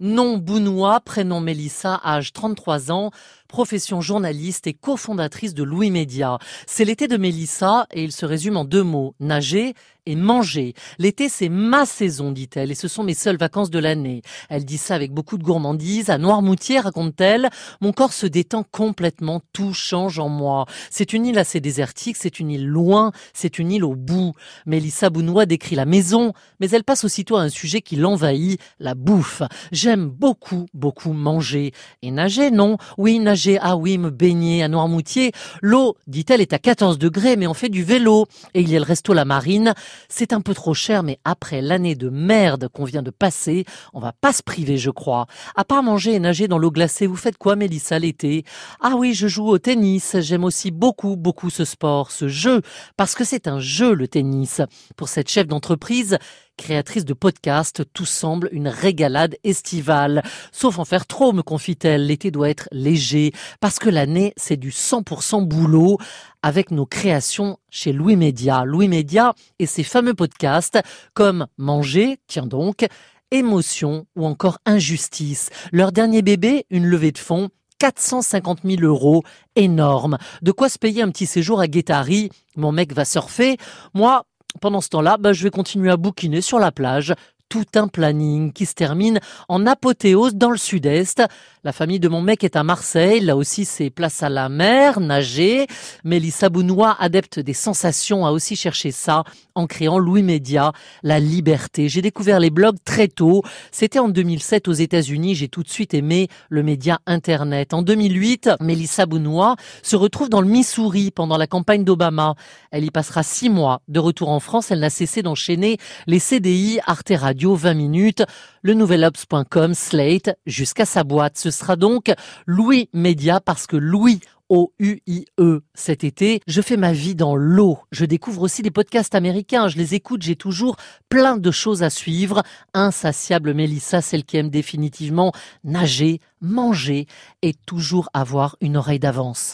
Nom Bounois, prénom Mélissa, âge 33 ans, profession journaliste et cofondatrice de Louis Média. C'est l'été de Mélissa et il se résume en deux mots, nager et manger. L'été, c'est ma saison, dit-elle, et ce sont mes seules vacances de l'année. Elle dit ça avec beaucoup de gourmandise. À Noirmoutier, raconte-t-elle, mon corps se détend complètement, tout change en moi. C'est une île assez désertique, c'est une île loin, c'est une île au bout. Mélissa Bounois décrit la maison, mais elle passe aussitôt à un sujet qui l'envahit, la bouffe. J'aime beaucoup, beaucoup manger. Et nager, non Oui, nager ah oui, me baigner à Noirmoutier. L'eau, dit-elle, est à 14 degrés, mais on fait du vélo. Et il y a le resto La Marine. C'est un peu trop cher, mais après l'année de merde qu'on vient de passer, on va pas se priver, je crois. À part manger et nager dans l'eau glacée, vous faites quoi, Mélissa, l'été? Ah oui, je joue au tennis. J'aime aussi beaucoup, beaucoup ce sport, ce jeu, parce que c'est un jeu, le tennis. Pour cette chef d'entreprise, Créatrice de podcast, tout semble une régalade estivale. Sauf en faire trop, me confie-t-elle. L'été doit être léger, parce que l'année, c'est du 100% boulot avec nos créations chez Louis Média. Louis Média et ses fameux podcasts comme Manger, tiens donc, Émotion ou encore Injustice. Leur dernier bébé, une levée de fonds, 450 000 euros, énorme. De quoi se payer un petit séjour à Guétari. Mon mec va surfer. Moi, pendant ce temps-là, bah, je vais continuer à bouquiner sur la plage tout un planning qui se termine en apothéose dans le sud-est. La famille de mon mec est à Marseille, là aussi c'est place à la mer, nager. Mélissa Bounois, adepte des sensations, a aussi cherché ça en créant Louis Média, la liberté. J'ai découvert les blogs très tôt. C'était en 2007 aux États-Unis. J'ai tout de suite aimé le média Internet. En 2008, Mélissa Bounois se retrouve dans le Missouri pendant la campagne d'Obama. Elle y passera six mois. De retour en France, elle n'a cessé d'enchaîner les CDI, Arte Radio, 20 minutes, le nouvelobs.com, Slate, jusqu'à sa boîte. Ce sera donc Louis Média parce que Louis O-U-I-E. Cet été, je fais ma vie dans l'eau. Je découvre aussi des podcasts américains. Je les écoute. J'ai toujours plein de choses à suivre. Insatiable Mélissa, celle qui aime définitivement nager, manger et toujours avoir une oreille d'avance.